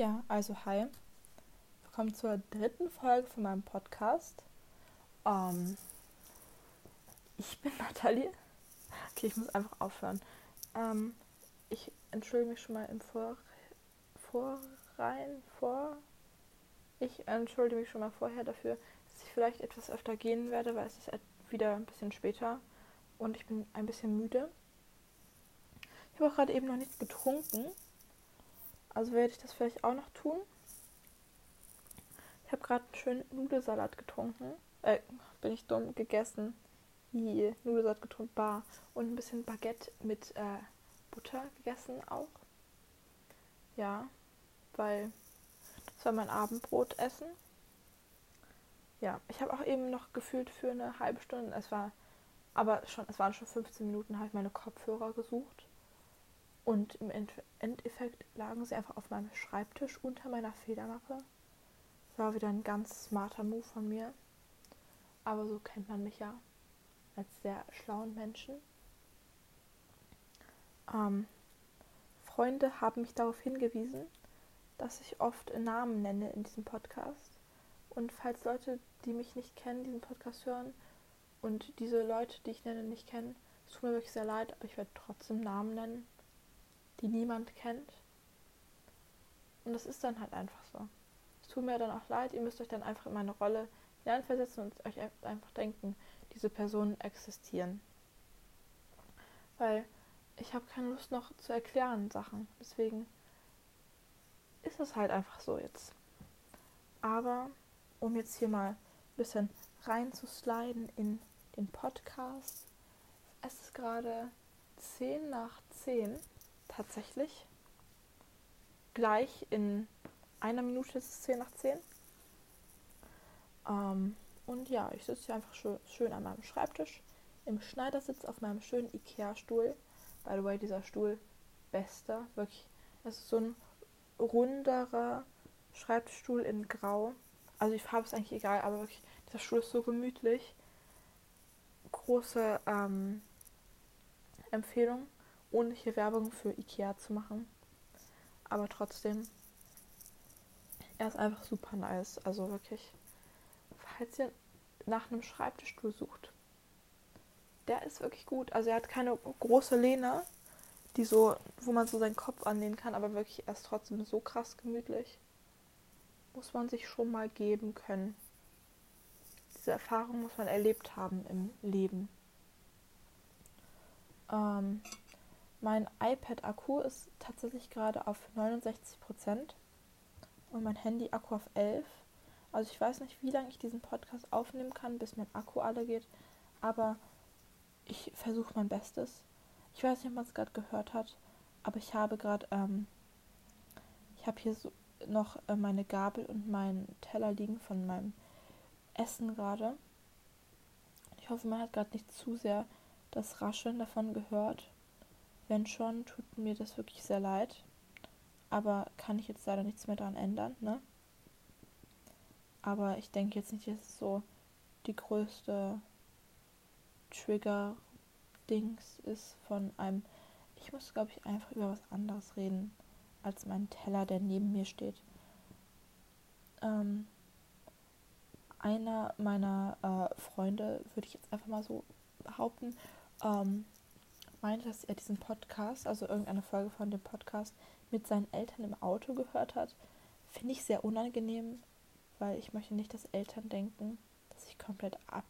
Ja, also hi. Willkommen zur dritten Folge von meinem Podcast. Ähm, ich bin Nathalie. Okay, ich muss einfach aufhören. Ähm, ich entschuldige mich schon mal im Vor Vorrein vor. Ich entschuldige mich schon mal vorher dafür, dass ich vielleicht etwas öfter gehen werde, weil es ist wieder ein bisschen später und ich bin ein bisschen müde. Ich habe auch gerade eben noch nichts getrunken. Also werde ich das vielleicht auch noch tun. Ich habe gerade einen schönen Nudelsalat getrunken. Äh, bin ich dumm, gegessen. Hi, Nudelsalat getrunken, bar. Und ein bisschen Baguette mit äh, Butter gegessen auch. Ja, weil das war mein Abendbrotessen. Ja, ich habe auch eben noch gefühlt für eine halbe Stunde, es war aber schon, es waren schon 15 Minuten, habe ich meine Kopfhörer gesucht. Und im Endeffekt lagen sie einfach auf meinem Schreibtisch unter meiner Federmappe. Das war wieder ein ganz smarter Move von mir. Aber so kennt man mich ja als sehr schlauen Menschen. Ähm, Freunde haben mich darauf hingewiesen, dass ich oft Namen nenne in diesem Podcast. Und falls Leute, die mich nicht kennen, diesen Podcast hören und diese Leute, die ich nenne, nicht kennen, es tut mir wirklich sehr leid, aber ich werde trotzdem Namen nennen die niemand kennt. Und das ist dann halt einfach so. Es tut mir dann auch leid, ihr müsst euch dann einfach in meine Rolle hineinversetzen und euch einfach denken, diese Personen existieren. Weil ich habe keine Lust noch zu erklären Sachen. Deswegen ist es halt einfach so jetzt. Aber um jetzt hier mal ein bisschen reinzusliden in den Podcast. Es ist gerade 10 nach 10 tatsächlich. Gleich in einer Minute ist es 10 nach 10. Ähm, und ja, ich sitze hier einfach schön, schön an meinem Schreibtisch im Schneidersitz auf meinem schönen Ikea-Stuhl. By the way, dieser Stuhl bester. Wirklich, es ist so ein runderer Schreibtischstuhl in Grau. Also die Farbe ist eigentlich egal, aber wirklich, dieser Stuhl ist so gemütlich. Große ähm, Empfehlung ohne hier Werbung für Ikea zu machen. Aber trotzdem, er ist einfach super nice. Also wirklich, falls ihr nach einem Schreibtischstuhl sucht, der ist wirklich gut. Also er hat keine große Lehne, die so, wo man so seinen Kopf anlehnen kann, aber wirklich er ist trotzdem so krass gemütlich. Muss man sich schon mal geben können. Diese Erfahrung muss man erlebt haben im Leben. Ähm, mein iPad-Akku ist tatsächlich gerade auf 69% und mein Handy-Akku auf 11. Also ich weiß nicht, wie lange ich diesen Podcast aufnehmen kann, bis mein Akku alle geht, aber ich versuche mein Bestes. Ich weiß nicht, ob man es gerade gehört hat, aber ich habe gerade, ähm, ich habe hier so noch äh, meine Gabel und meinen Teller liegen von meinem Essen gerade. Ich hoffe, man hat gerade nicht zu sehr das Rascheln davon gehört. Wenn schon, tut mir das wirklich sehr leid. Aber kann ich jetzt leider nichts mehr daran ändern, ne? Aber ich denke jetzt nicht, dass es so die größte Trigger-Dings ist von einem. Ich muss, glaube ich, einfach über was anderes reden als mein Teller, der neben mir steht. Ähm, einer meiner äh, Freunde, würde ich jetzt einfach mal so behaupten, ähm, meinte, dass er diesen Podcast, also irgendeine Folge von dem Podcast, mit seinen Eltern im Auto gehört hat. Finde ich sehr unangenehm, weil ich möchte nicht, dass Eltern denken, dass ich komplett ab,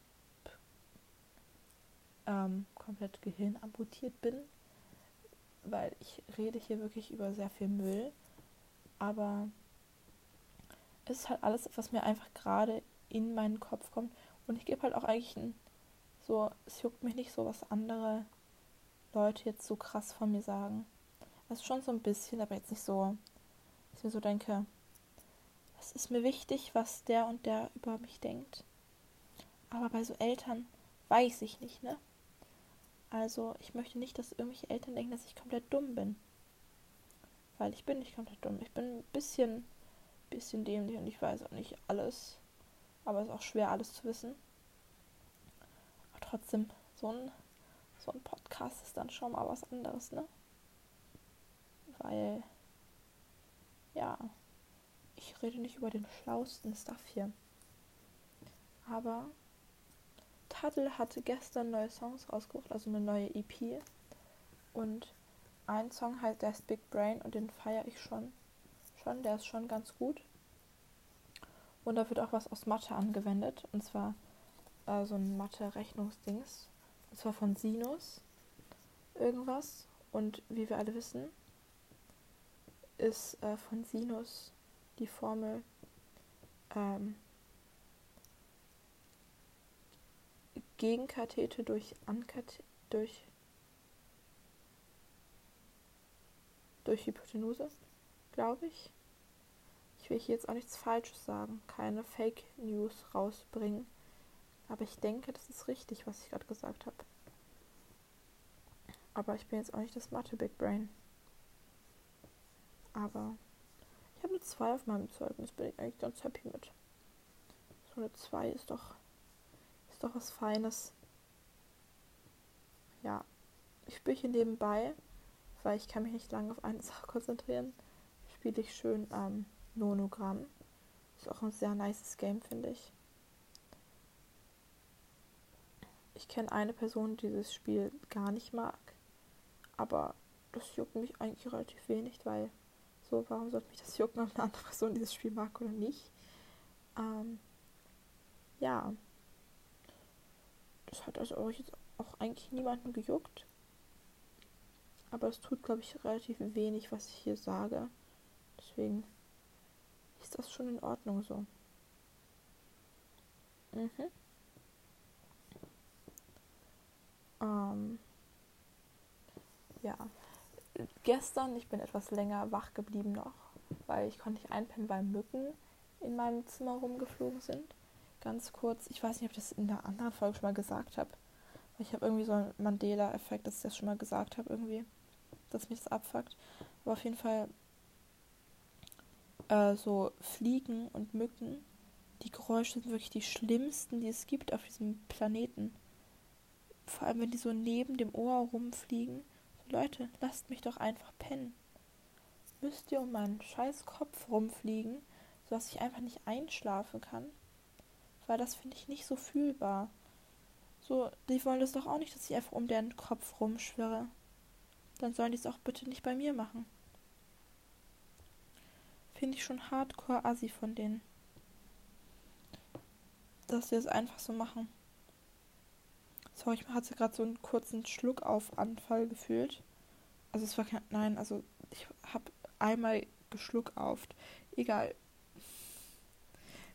ähm, komplett gehirnamputiert bin, weil ich rede hier wirklich über sehr viel Müll, aber es ist halt alles, was mir einfach gerade in meinen Kopf kommt und ich gebe halt auch eigentlich ein, so, es juckt mich nicht so, was andere Leute jetzt so krass von mir sagen. Ist schon so ein bisschen, aber jetzt nicht so, dass ich mir so denke, es ist mir wichtig, was der und der über mich denkt. Aber bei so Eltern weiß ich nicht, ne? Also ich möchte nicht, dass irgendwelche Eltern denken, dass ich komplett dumm bin. Weil ich bin nicht komplett dumm. Ich bin ein bisschen, bisschen dämlich und ich weiß auch nicht alles. Aber es ist auch schwer, alles zu wissen. Aber trotzdem, so ein so ein Podcast ist dann schon mal was anderes, ne? Weil, ja, ich rede nicht über den schlausten Stuff hier. Aber Tuttle hatte gestern neue Songs rausgebracht, also eine neue EP. Und ein Song heißt, der ist Big Brain und den feiere ich schon. Schon, der ist schon ganz gut. Und da wird auch was aus Mathe angewendet. Und zwar äh, so ein Mathe-Rechnungsdings. Und zwar von Sinus. Irgendwas. Und wie wir alle wissen, ist äh, von Sinus die Formel ähm, Gegenkathete durch Ankathete durch durch Hypotenuse, glaube ich. Ich will hier jetzt auch nichts Falsches sagen, keine Fake News rausbringen. Aber ich denke, das ist richtig, was ich gerade gesagt habe. Aber ich bin jetzt auch nicht das Mathe Big Brain. Aber ich habe eine 2 auf meinem Zeugnis, bin ich eigentlich ganz happy mit. So eine 2 ist doch, ist doch was Feines. Ja, ich spiele hier nebenbei, weil ich kann mich nicht lange auf eine Sache konzentrieren. Spiele ich schön ähm, Nonogramm. Ist auch ein sehr nices Game, finde ich. Ich kenne eine Person, die dieses Spiel gar nicht mag. Aber das juckt mich eigentlich relativ wenig, weil so, warum sollte mich das jucken, ob eine andere Person dieses Spiel mag oder nicht? Ähm, ja. Das hat also auch jetzt auch eigentlich niemanden gejuckt. Aber es tut, glaube ich, relativ wenig, was ich hier sage. Deswegen ist das schon in Ordnung so. Mhm. Ähm, ja. Gestern, ich bin etwas länger wach geblieben noch, weil ich konnte nicht einpennen, weil Mücken in meinem Zimmer rumgeflogen sind. Ganz kurz, ich weiß nicht, ob ich das in der anderen Folge schon mal gesagt habe. Ich habe irgendwie so einen Mandela-Effekt, dass ich das schon mal gesagt habe, irgendwie, dass mich das abfuckt. Aber auf jeden Fall äh, so Fliegen und Mücken, die Geräusche sind wirklich die schlimmsten, die es gibt auf diesem Planeten. Vor allem, wenn die so neben dem Ohr rumfliegen. So, Leute, lasst mich doch einfach pennen. Müsst ihr um meinen scheiß Kopf rumfliegen, sodass ich einfach nicht einschlafen kann? Weil das finde ich nicht so fühlbar. So, die wollen das doch auch nicht, dass ich einfach um deren Kopf rumschwirre. Dann sollen die es auch bitte nicht bei mir machen. Finde ich schon hardcore assi von denen. Dass sie es das einfach so machen. Sorry, ich hatte gerade so einen kurzen Schluck auf Anfall gefühlt. Also es war kein. Nein, also ich habe einmal geschluck auf. Egal.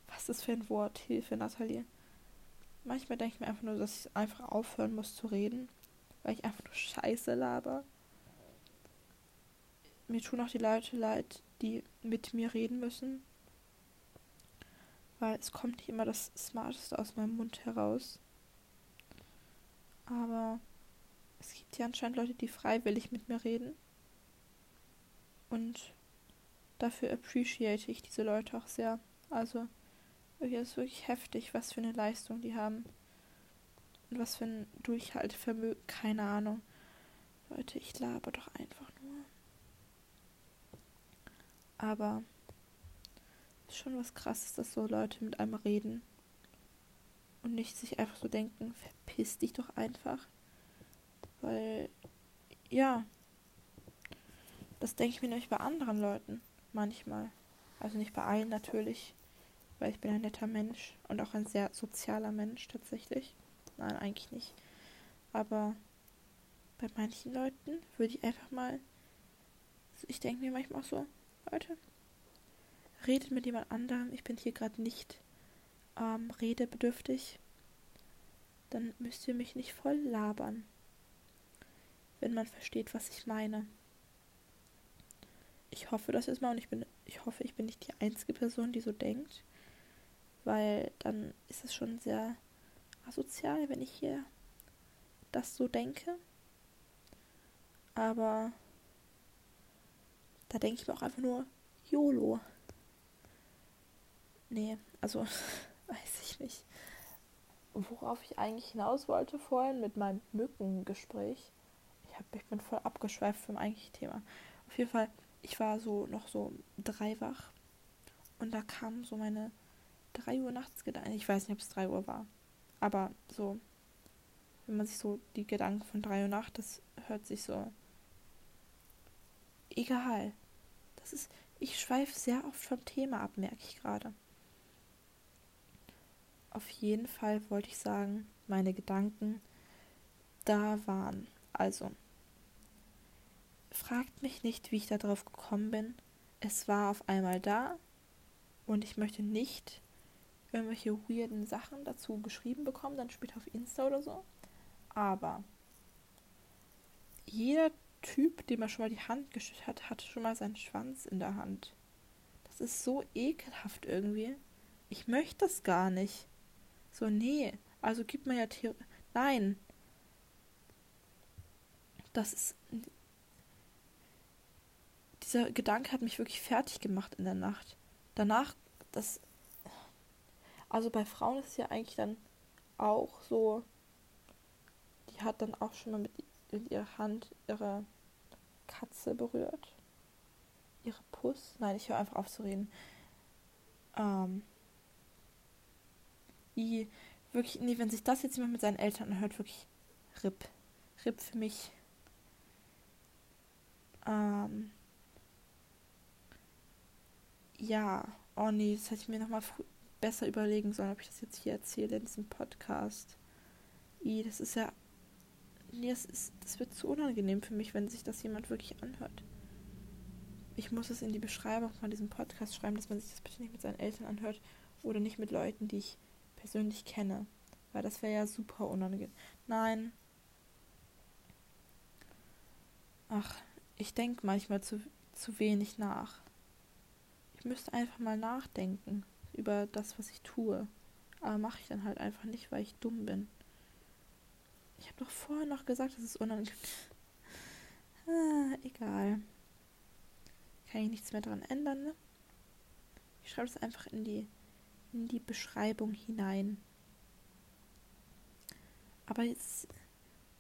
Was ist für ein Wort? Hilfe, Nathalie. Manchmal denke ich mir einfach nur, dass ich einfach aufhören muss zu reden, weil ich einfach nur Scheiße laber. Mir tun auch die Leute leid, die mit mir reden müssen. Weil es kommt nicht immer das Smarteste aus meinem Mund heraus. Aber es gibt ja anscheinend Leute, die freiwillig mit mir reden. Und dafür appreciate ich diese Leute auch sehr. Also, es ist wirklich heftig, was für eine Leistung die haben. Und was für ein Durchhaltevermögen. Keine Ahnung. Leute, ich laber doch einfach nur. Aber ist schon was krasses, dass so Leute mit einem reden und nicht sich einfach so denken, verpiss dich doch einfach. Weil, ja, das denke ich mir nämlich bei anderen Leuten manchmal. Also nicht bei allen natürlich, weil ich bin ein netter Mensch und auch ein sehr sozialer Mensch tatsächlich. Nein, eigentlich nicht. Aber bei manchen Leuten würde ich einfach mal, ich denke mir manchmal auch so, Leute, redet mit jemand anderem. Ich bin hier gerade nicht ähm, redebedürftig. Dann müsst ihr mich nicht voll labern. Wenn man versteht, was ich meine. Ich hoffe das ist mal und ich bin, ich hoffe, ich bin nicht die einzige Person, die so denkt. Weil dann ist es schon sehr asozial, wenn ich hier das so denke. Aber da denke ich mir auch einfach nur, YOLO. Nee, also weiß ich nicht. Worauf ich eigentlich hinaus wollte vorhin mit meinem Mückengespräch. Ich, hab, ich bin voll abgeschweift vom eigentlichen Thema. Auf jeden Fall, ich war so noch so drei wach Und da kam so meine 3 Uhr nachts Gedanken. Ich weiß nicht, ob es 3 Uhr war. Aber so, wenn man sich so die Gedanken von 3 Uhr Nacht, das hört sich so. Egal. Das ist. Ich schweife sehr oft vom Thema ab, merke ich gerade. Auf jeden Fall wollte ich sagen, meine Gedanken da waren. Also, fragt mich nicht, wie ich darauf gekommen bin. Es war auf einmal da und ich möchte nicht irgendwelche weirden Sachen dazu geschrieben bekommen, dann später auf Insta oder so. Aber jeder Typ, dem er schon mal die Hand geschüttelt hat, hatte schon mal seinen Schwanz in der Hand. Das ist so ekelhaft irgendwie. Ich möchte das gar nicht. So, nee. Also gibt man ja Theorie. Nein. Das ist. Dieser Gedanke hat mich wirklich fertig gemacht in der Nacht. Danach, das. Also bei Frauen ist es ja eigentlich dann auch so. Die hat dann auch schon mal mit, ihrer Hand ihre Katze berührt. Ihre Puss. Nein, ich höre einfach auf zu reden. Ähm. I, wirklich, nee, wenn sich das jetzt jemand mit seinen Eltern anhört, wirklich RIP. RIP für mich. Ähm. Ja, oh nee, das hätte ich mir nochmal besser überlegen sollen, ob ich das jetzt hier erzähle in diesem Podcast. I, das ist ja. Nee, das, ist, das wird zu unangenehm für mich, wenn sich das jemand wirklich anhört. Ich muss es in die Beschreibung von diesem Podcast schreiben, dass man sich das bitte nicht mit seinen Eltern anhört oder nicht mit Leuten, die ich persönlich kenne. Weil das wäre ja super unangenehm. Nein. Ach, ich denke manchmal zu, zu wenig nach. Ich müsste einfach mal nachdenken über das, was ich tue. Aber mache ich dann halt einfach nicht, weil ich dumm bin. Ich habe doch vorher noch gesagt, dass es unangenehm ah, egal. Kann ich nichts mehr dran ändern, ne? Ich schreibe es einfach in die in die Beschreibung hinein. Aber jetzt,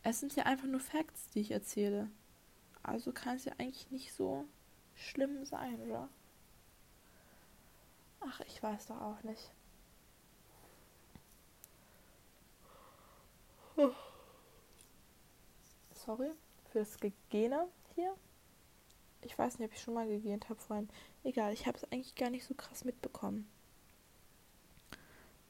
es sind ja einfach nur Facts, die ich erzähle. Also kann es ja eigentlich nicht so schlimm sein, oder? Ach, ich weiß doch auch nicht. Sorry für das Gegene hier. Ich weiß nicht, ob ich schon mal gegähnt habe vorhin. Egal, ich habe es eigentlich gar nicht so krass mitbekommen.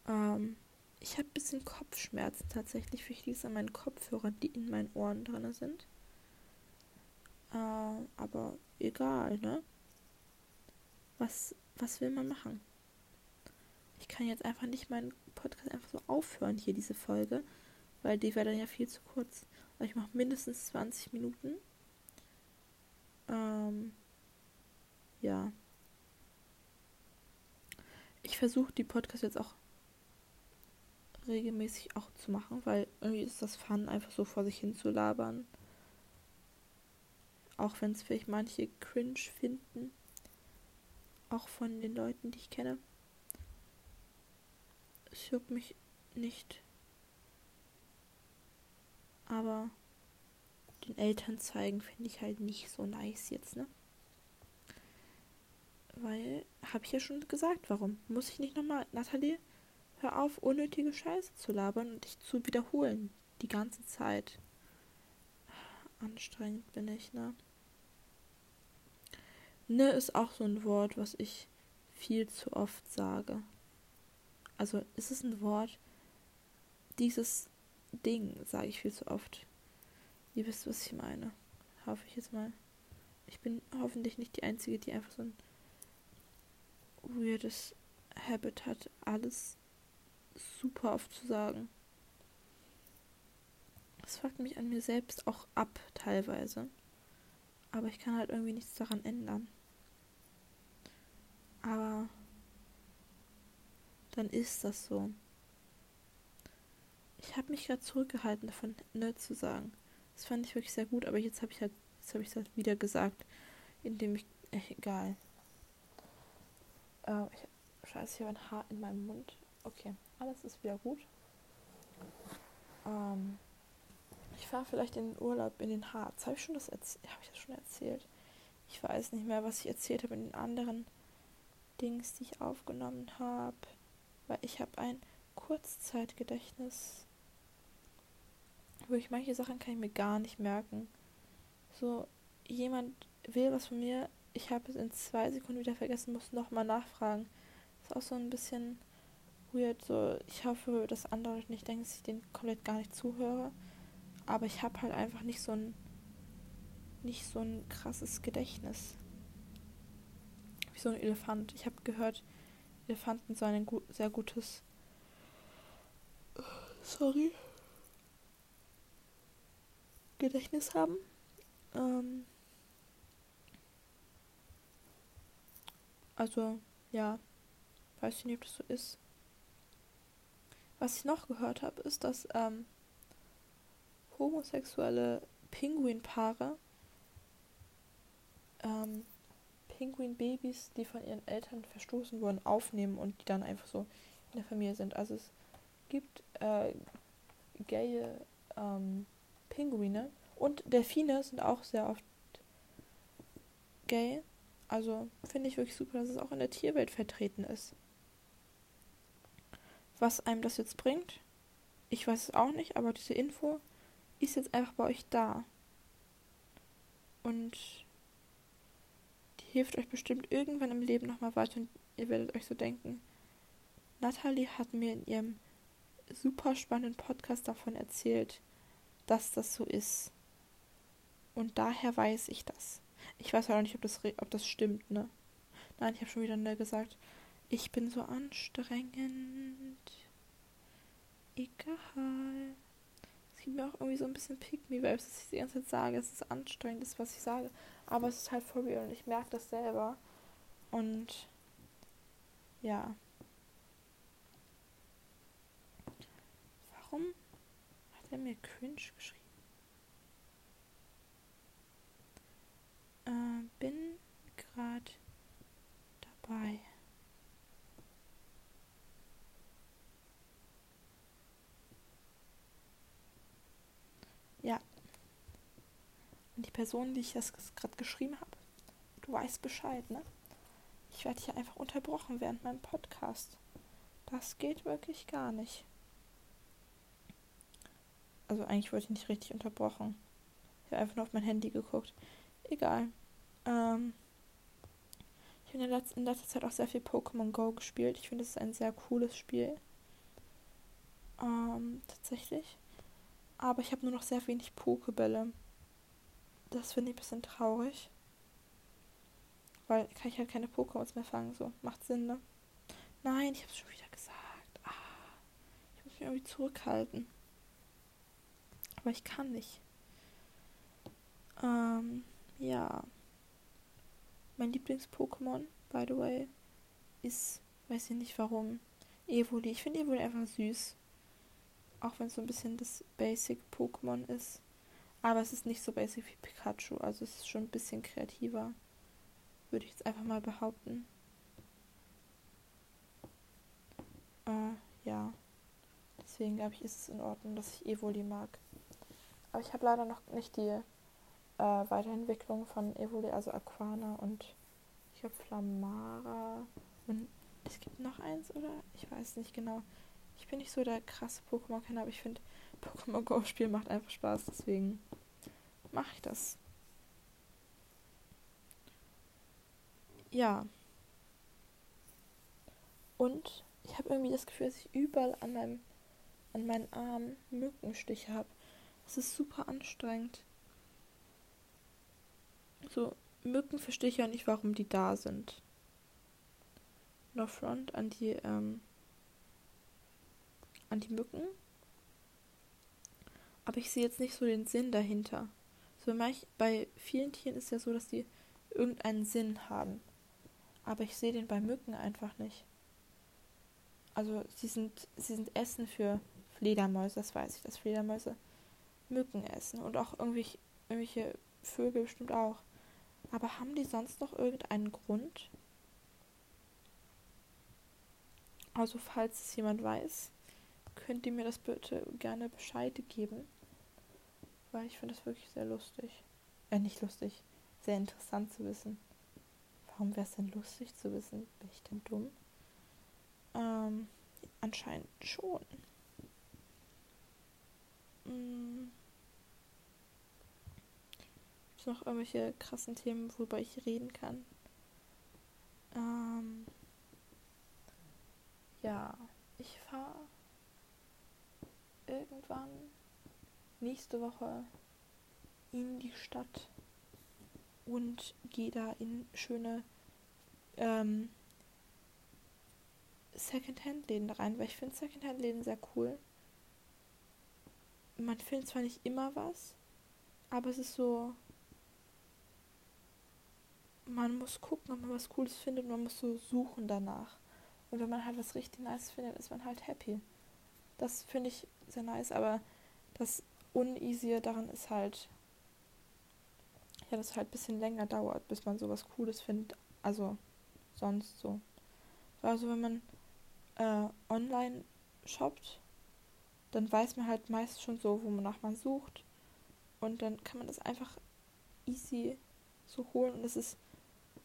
Ähm, ich habe ein bisschen Kopfschmerzen tatsächlich. Vielleicht liegt an meinen Kopfhörern, die in meinen Ohren drin sind. Äh, aber egal, ne? Was, was will man machen? Ich kann jetzt einfach nicht meinen Podcast einfach so aufhören, hier diese Folge, weil die wäre dann ja viel zu kurz. Also ich mache mindestens 20 Minuten. Ähm, ja. Ich versuche die Podcast jetzt auch regelmäßig auch zu machen, weil irgendwie ist das Fun, einfach so vor sich hin zu labern. Auch wenn es vielleicht manche cringe finden. Auch von den Leuten, die ich kenne. Es juckt mich nicht. Aber den Eltern zeigen finde ich halt nicht so nice jetzt, ne? Weil, habe ich ja schon gesagt, warum? Muss ich nicht nochmal, Nathalie, Hör auf, unnötige Scheiße zu labern und dich zu wiederholen. Die ganze Zeit. Anstrengend bin ich, ne? Ne ist auch so ein Wort, was ich viel zu oft sage. Also ist es ein Wort, dieses Ding sage ich viel zu oft. Ihr wisst, was ich meine. Hoffe ich jetzt mal. Ich bin hoffentlich nicht die Einzige, die einfach so ein weirdes Habit hat, alles super oft zu sagen. Das fuckt mich an mir selbst auch ab, teilweise. Aber ich kann halt irgendwie nichts daran ändern. Aber dann ist das so. Ich habe mich gerade zurückgehalten, davon ne zu sagen. Das fand ich wirklich sehr gut, aber jetzt habe ich halt, jetzt habe ich es halt wieder gesagt, indem ich, äh, egal. Äh, ich, scheiße, ich habe ein Haar in meinem Mund. Okay alles ist wieder gut. Ähm, ich fahre vielleicht in den Urlaub in den Harz. Habe ich das Habe ich das schon erzählt? Ich weiß nicht mehr, was ich erzählt habe in den anderen Dings, die ich aufgenommen habe. Weil ich habe ein Kurzzeitgedächtnis. Wirklich, manche Sachen kann ich mir gar nicht merken. So, jemand will was von mir, ich habe es in zwei Sekunden wieder vergessen, muss nochmal nachfragen. Ist auch so ein bisschen weird. So, ich hoffe, dass andere nicht denken, dass ich den komplett gar nicht zuhöre. Aber ich habe halt einfach nicht so ein nicht so ein krasses Gedächtnis. Wie so ein Elefant. Ich habe gehört, Elefanten sollen ein gu sehr gutes. Sorry. Gedächtnis haben. Ähm also, ja. Weiß ich nicht, ob das so ist. Was ich noch gehört habe, ist, dass ähm, homosexuelle Pinguinpaare ähm, Pinguin-Babys, die von ihren Eltern verstoßen wurden, aufnehmen und die dann einfach so in der Familie sind. Also es gibt äh, gaye ähm, Pinguine und Delfine sind auch sehr oft gay. Also finde ich wirklich super, dass es auch in der Tierwelt vertreten ist. Was einem das jetzt bringt, ich weiß es auch nicht, aber diese Info ist jetzt einfach bei euch da. Und hilft euch bestimmt irgendwann im Leben nochmal weiter und ihr werdet euch so denken. Natalie hat mir in ihrem super spannenden Podcast davon erzählt, dass das so ist. Und daher weiß ich das. Ich weiß auch nicht, ob das, ob das stimmt, ne? Nein, ich habe schon wieder ne gesagt. Ich bin so anstrengend. Egal. Es gibt mir auch irgendwie so ein bisschen Pick-Me-Vibes, dass ich die ganze Zeit sage, es ist anstrengend, ist, was ich sage. Aber es ist halt for real und ich merke das selber. Und ja. Warum hat er mir cringe geschrieben? Äh, bin gerade dabei. Ja, und die Person, die ich das gerade geschrieben habe, du weißt Bescheid, ne? Ich werde hier einfach unterbrochen während meinem Podcast. Das geht wirklich gar nicht. Also eigentlich wurde ich nicht richtig unterbrochen. Ich habe einfach nur auf mein Handy geguckt. Egal. Ähm, ich habe in, in letzter Zeit auch sehr viel Pokémon Go gespielt. Ich finde, es ist ein sehr cooles Spiel. Ähm, tatsächlich. Aber ich habe nur noch sehr wenig Pokebälle. Das finde ich ein bisschen traurig. Weil kann ich halt keine Pokémons mehr fangen. So, macht Sinn, ne? Nein, ich habe es schon wieder gesagt. Ah, ich muss mich irgendwie zurückhalten. Aber ich kann nicht. Ähm, ja. Mein Lieblings-Pokémon, by the way, ist, weiß ich nicht warum, Evoli. Ich finde Evoli einfach süß. Auch wenn es so ein bisschen das Basic-Pokémon ist. Aber es ist nicht so basic wie Pikachu. Also es ist schon ein bisschen kreativer. Würde ich jetzt einfach mal behaupten. Äh, ja. Deswegen glaube ich, ist es in Ordnung, dass ich Evoli mag. Aber ich habe leider noch nicht die äh, Weiterentwicklung von Evoli, also Aquana und ich glaube Flamara. Und es gibt noch eins, oder? Ich weiß nicht genau. Ich bin nicht so der krasse Pokémon-Kenner, aber ich finde, Pokémon Go-Spiel macht einfach Spaß, deswegen mache ich das. Ja. Und ich habe irgendwie das Gefühl, dass ich überall an meinem an meinen Armen Mückenstiche habe. Das ist super anstrengend. So, Mücken verstehe ich ja nicht, warum die da sind. No front an die, ähm, an die Mücken. Aber ich sehe jetzt nicht so den Sinn dahinter. So manch, bei vielen Tieren ist ja so, dass die irgendeinen Sinn haben. Aber ich sehe den bei Mücken einfach nicht. Also sie sind, sie sind Essen für Fledermäuse, das weiß ich, dass Fledermäuse Mücken essen. Und auch irgendwelche, irgendwelche Vögel bestimmt auch. Aber haben die sonst noch irgendeinen Grund? Also falls es jemand weiß, könnt ihr mir das bitte gerne Bescheid geben weil ich finde das wirklich sehr lustig. Äh, nicht lustig, sehr interessant zu wissen, Warum wäre es denn lustig zu wissen? Bin ich denn dumm? Ähm, anscheinend schon. Hm. Gibt noch irgendwelche krassen Themen, worüber ich reden kann? Ähm, ja, ich fahre irgendwann nächste Woche in die Stadt und gehe da in schöne ähm, Secondhand-Läden rein, weil ich finde Secondhand-Läden sehr cool. Man findet zwar nicht immer was, aber es ist so. Man muss gucken, ob man was Cooles findet und man muss so suchen danach. Und wenn man halt was richtig nice findet, ist man halt happy. Das finde ich sehr nice, aber das Uneasy daran ist halt, ja, dass es halt ein bisschen länger dauert, bis man sowas Cooles findet. Also sonst so. Also wenn man äh, online shoppt, dann weiß man halt meist schon so, wonach man sucht. Und dann kann man das einfach easy so holen. Und es ist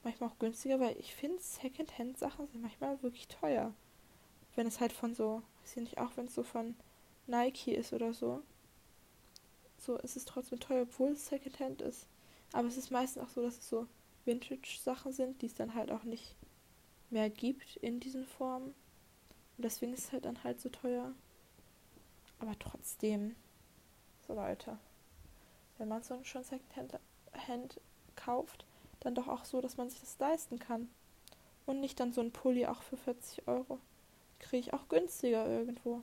manchmal auch günstiger, weil ich finde, Secondhand-Sachen sind manchmal wirklich teuer. Wenn es halt von so, weiß ich nicht, auch wenn es so von Nike ist oder so. So, es ist trotzdem teuer, obwohl es Secondhand ist. Aber es ist meistens auch so, dass es so Vintage-Sachen sind, die es dann halt auch nicht mehr gibt in diesen Formen. Und deswegen ist es halt dann halt so teuer. Aber trotzdem, so Leute, wenn man so schon Secondhand Hand kauft, dann doch auch so, dass man sich das leisten kann. Und nicht dann so ein Pulli auch für 40 Euro. Kriege ich auch günstiger irgendwo.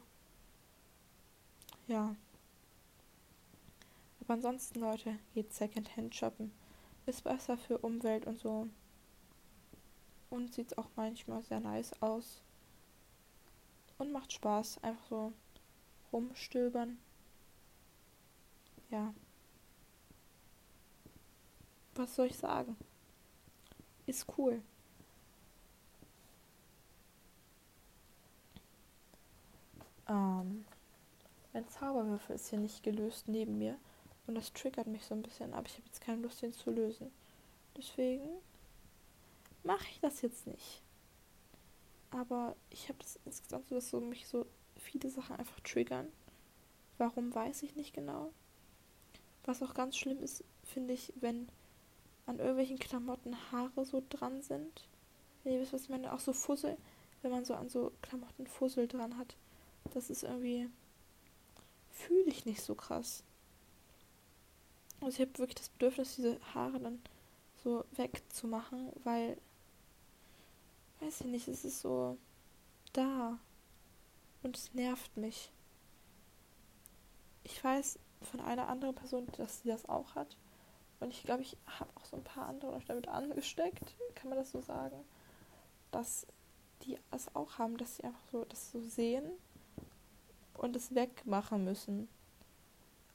Ja. Aber ansonsten, Leute, geht Secondhand shoppen. Ist besser für Umwelt und so. Und sieht auch manchmal sehr nice aus. Und macht Spaß. Einfach so rumstöbern. Ja. Was soll ich sagen? Ist cool. Ähm, mein Zauberwürfel ist hier nicht gelöst neben mir. Und das triggert mich so ein bisschen, aber ich habe jetzt keine Lust, ihn zu lösen. Deswegen mache ich das jetzt nicht. Aber ich habe das insgesamt so, dass so mich so viele Sachen einfach triggern. Warum weiß ich nicht genau. Was auch ganz schlimm ist, finde ich, wenn an irgendwelchen Klamotten Haare so dran sind. Wenn ihr wisst, was ich meine, auch so Fussel, wenn man so an so Klamotten Fussel dran hat. Das ist irgendwie. fühle ich nicht so krass. Also ich habe wirklich das Bedürfnis, diese Haare dann so wegzumachen, weil, weiß ich nicht, es ist so da und es nervt mich. Ich weiß von einer anderen Person, dass sie das auch hat. Und ich glaube, ich habe auch so ein paar andere euch damit angesteckt, kann man das so sagen, dass die es auch haben, dass sie einfach so das so sehen und es wegmachen müssen.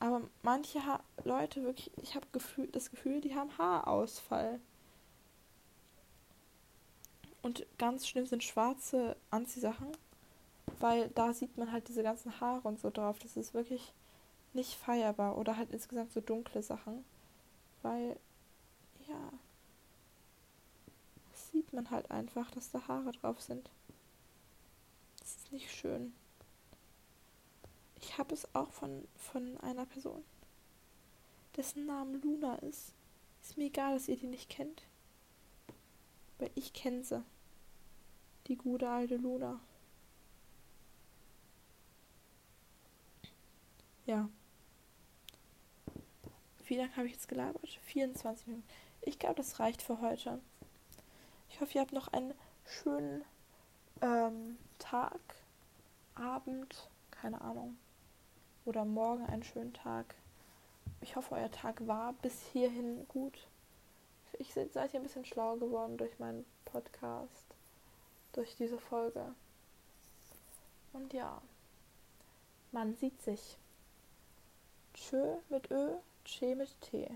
Aber manche ha Leute wirklich, ich habe Gefühl, das Gefühl, die haben Haarausfall. Und ganz schlimm sind schwarze Anziehsachen, weil da sieht man halt diese ganzen Haare und so drauf. Das ist wirklich nicht feierbar. Oder halt insgesamt so dunkle Sachen. Weil, ja, das sieht man halt einfach, dass da Haare drauf sind. Das ist nicht schön. Ich habe es auch von, von einer Person, dessen Name Luna ist. Ist mir egal, dass ihr die nicht kennt. Weil ich kenne sie. Die gute alte Luna. Ja. Wie lange habe ich jetzt gelabert? 24 Minuten. Ich glaube, das reicht für heute. Ich hoffe, ihr habt noch einen schönen ähm, Tag, Abend, keine Ahnung oder morgen einen schönen Tag. Ich hoffe, euer Tag war bis hierhin gut. Ich seid ihr ein bisschen schlauer geworden durch meinen Podcast, durch diese Folge. Und ja, man sieht sich. Tschö mit Ö, Tschä mit T.